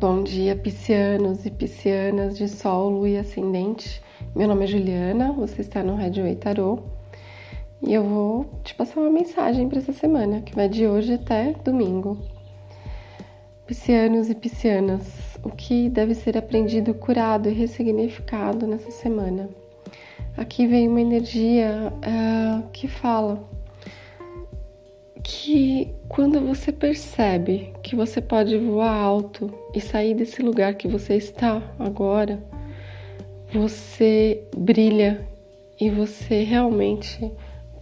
Bom dia, piscianos e piscianas de Sol, Lua e Ascendente. Meu nome é Juliana, você está no Redway Tarot e eu vou te passar uma mensagem para essa semana, que vai de hoje até domingo. Piscianos e piscianas, o que deve ser aprendido, curado e ressignificado nessa semana? Aqui vem uma energia uh, que fala que quando você percebe que você pode voar alto e sair desse lugar que você está agora, você brilha e você realmente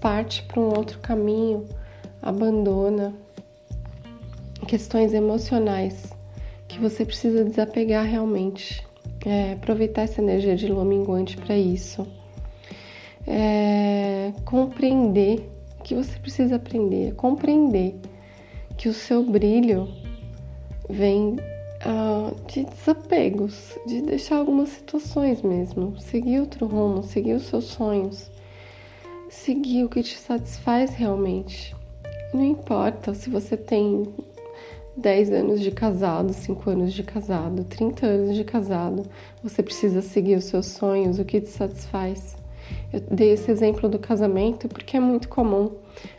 parte para um outro caminho, abandona questões emocionais que você precisa desapegar realmente. É, aproveitar essa energia de lua minguante para isso. É, compreender que você precisa aprender, é compreender que o seu brilho vem uh, de desapegos, de deixar algumas situações mesmo, seguir outro rumo, seguir os seus sonhos, seguir o que te satisfaz realmente. Não importa se você tem 10 anos de casado, 5 anos de casado, 30 anos de casado, você precisa seguir os seus sonhos, o que te satisfaz. Eu dei esse exemplo do casamento porque é muito comum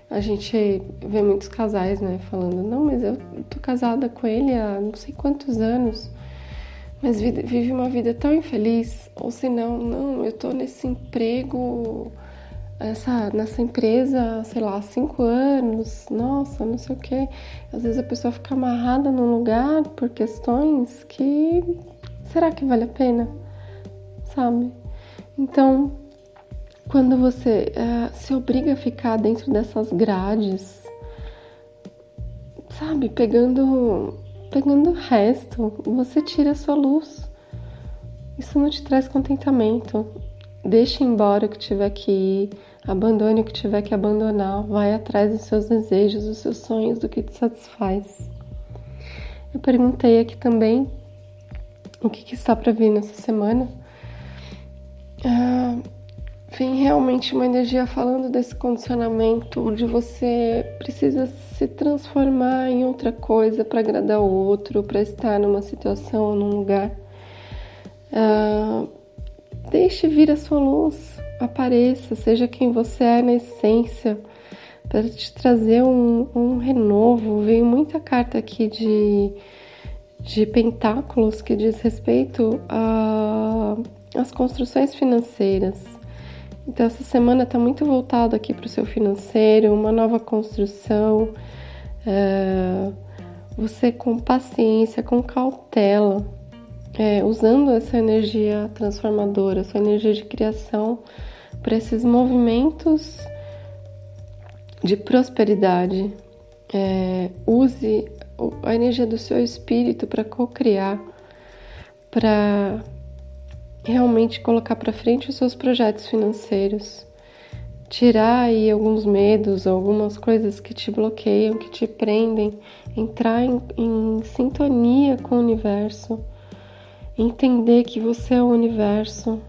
a gente ver muitos casais, né, falando: não, mas eu tô casada com ele há não sei quantos anos, mas vive uma vida tão infeliz. Ou se não, não, eu tô nesse emprego, essa, nessa empresa, sei lá, cinco anos, nossa, não sei o quê. Às vezes a pessoa fica amarrada num lugar por questões que será que vale a pena, sabe? Então, quando você uh, se obriga a ficar dentro dessas grades, sabe, pegando pegando o resto, você tira a sua luz. Isso não te traz contentamento. Deixe embora o que tiver que ir, abandone o que tiver que abandonar, vai atrás dos seus desejos, dos seus sonhos, do que te satisfaz. Eu perguntei aqui também o que, que está para vir nessa semana. Uh, vem realmente uma energia falando desse condicionamento de você precisa se transformar em outra coisa para agradar o outro, para estar numa situação, num lugar. Uh, deixe vir a sua luz, apareça, seja quem você é na essência, para te trazer um, um renovo. Veio muita carta aqui de, de pentáculos que diz respeito às construções financeiras então, essa semana está muito voltado aqui para o seu financeiro, uma nova construção. É, você com paciência, com cautela, é, usando essa energia transformadora, sua energia de criação para esses movimentos de prosperidade. É, use a energia do seu espírito para co-criar, para realmente colocar para frente os seus projetos financeiros, tirar aí alguns medos, algumas coisas que te bloqueiam, que te prendem, entrar em, em sintonia com o universo, entender que você é o universo,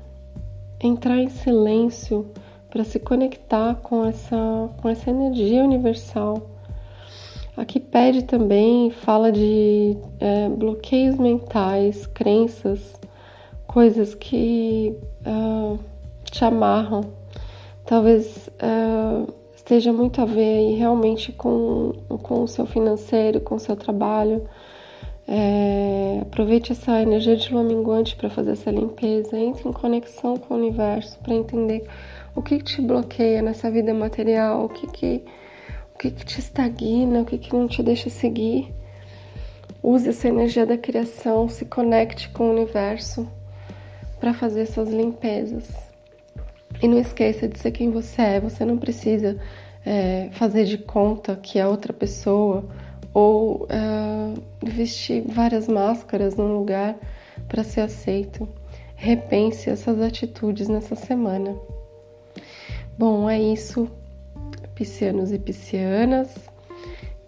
entrar em silêncio para se conectar com essa, com essa energia universal. Aqui pede também, fala de é, bloqueios mentais, crenças coisas que uh, te amarram. Talvez uh, esteja muito a ver aí realmente com, com o seu financeiro, com o seu trabalho. É, aproveite essa energia de lua minguante para fazer essa limpeza. Entre em conexão com o universo para entender o que, que, te bloqueia nessa vida material, o que, que, o que, que te estagna, o que, que não te deixa seguir. Use essa energia da criação, se conecte com o universo para fazer suas limpezas. E não esqueça de ser quem você é, você não precisa é, fazer de conta que é outra pessoa ou é, vestir várias máscaras num lugar para ser aceito. Repense essas atitudes nessa semana. Bom, é isso, piscianos e piscianas.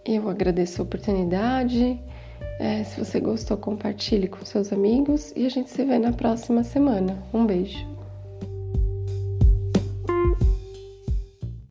Eu agradeço a oportunidade. É, se você gostou, compartilhe com seus amigos e a gente se vê na próxima semana. Um beijo.